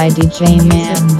by DJ Man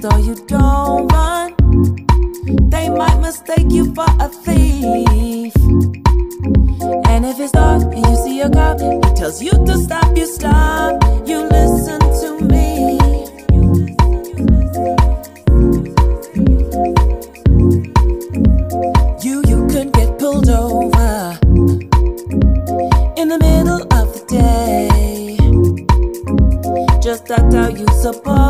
So you don't run. They might mistake you for a thief. And if it's dark and you see a cop, he tells you to stop, you stop. You listen to me. You, you could get pulled over in the middle of the day. Just act how you supposed.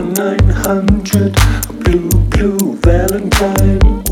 nine hundred blue blue Valentine.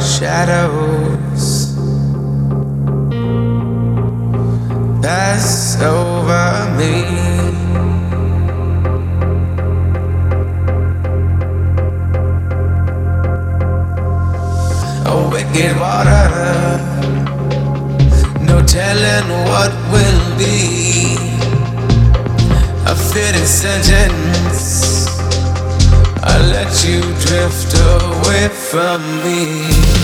shadows pass over me. A wicked water, no telling what will be. A fitting sentence. I let you drift away from me.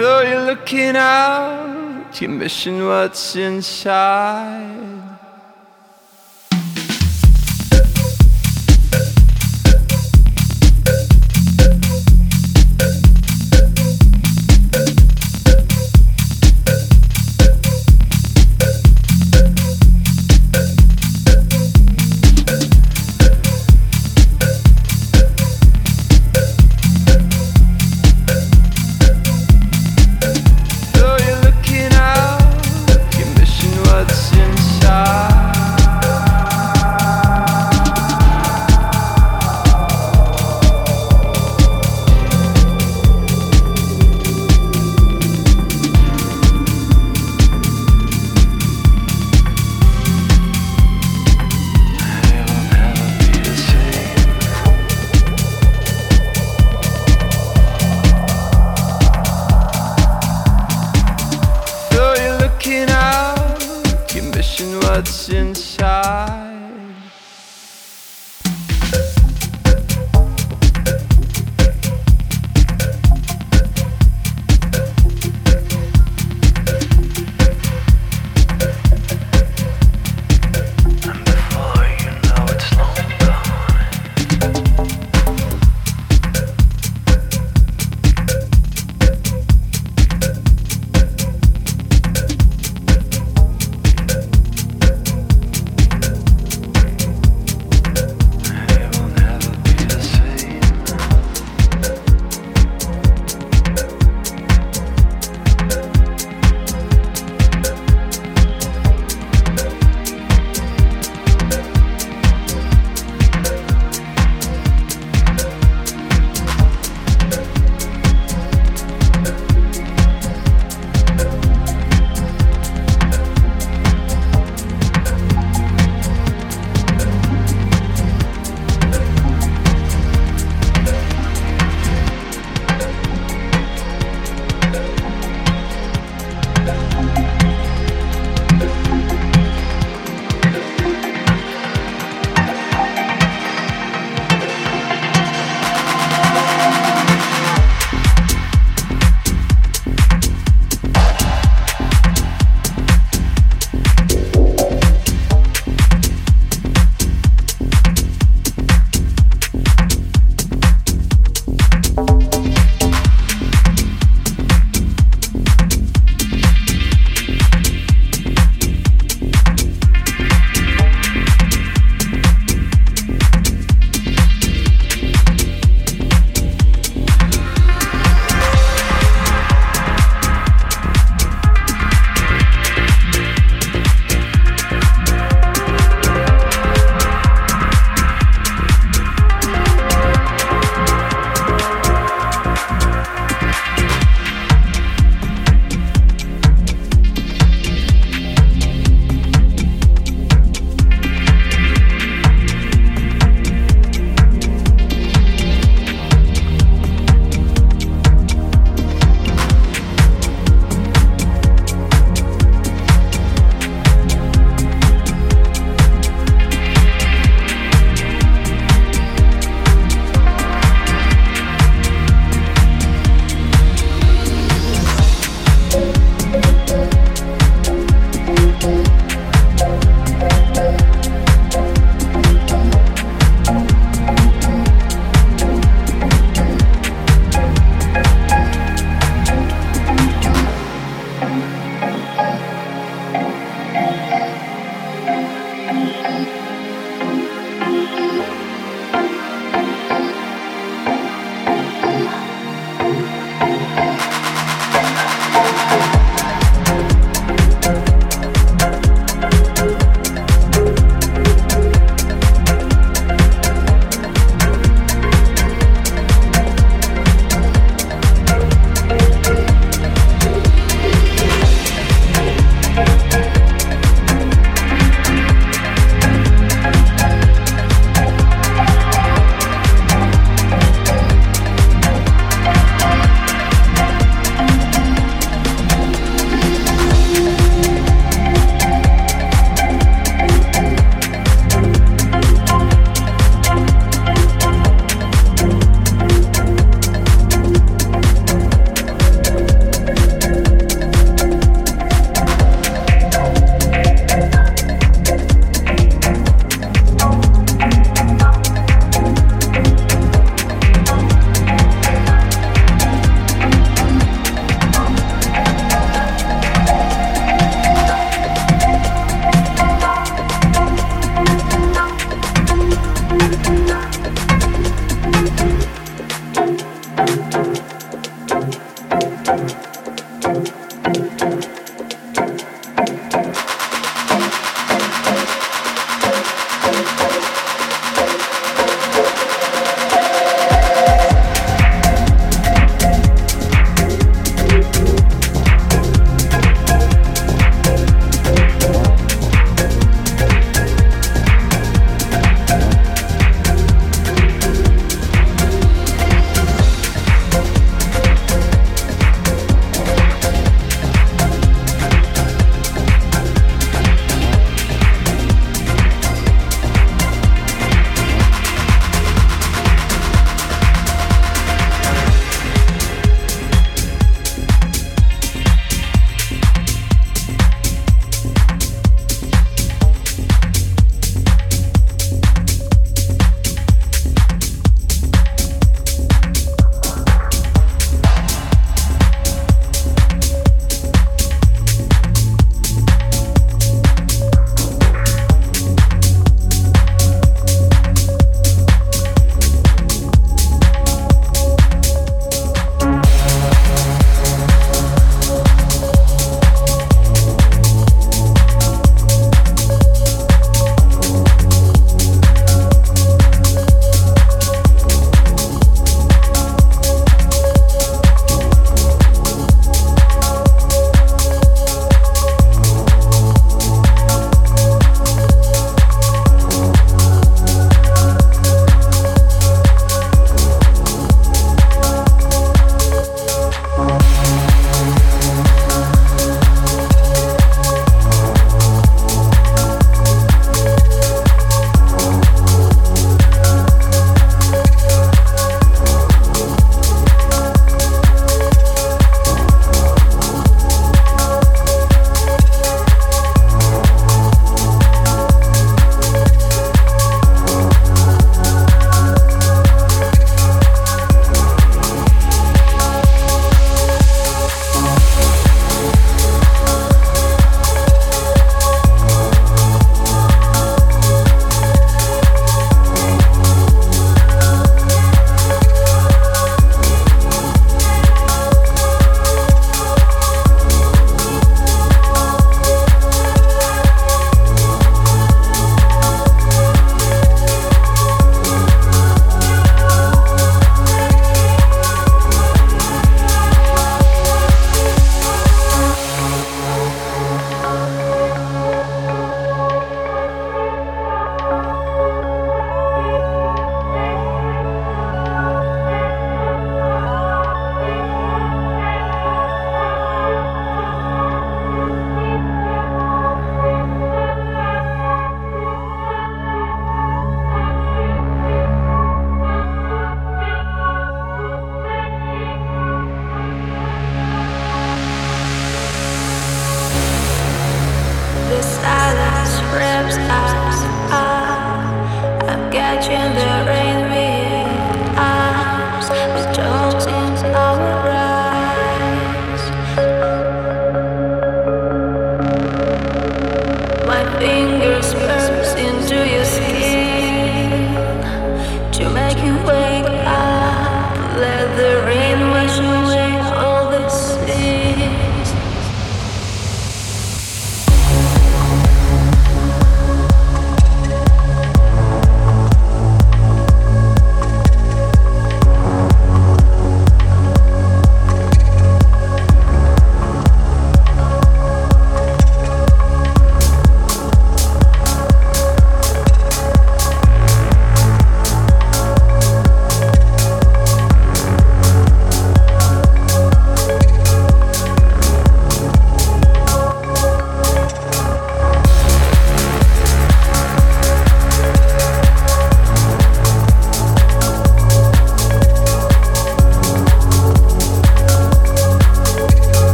Feel you looking out, you're missing what's inside.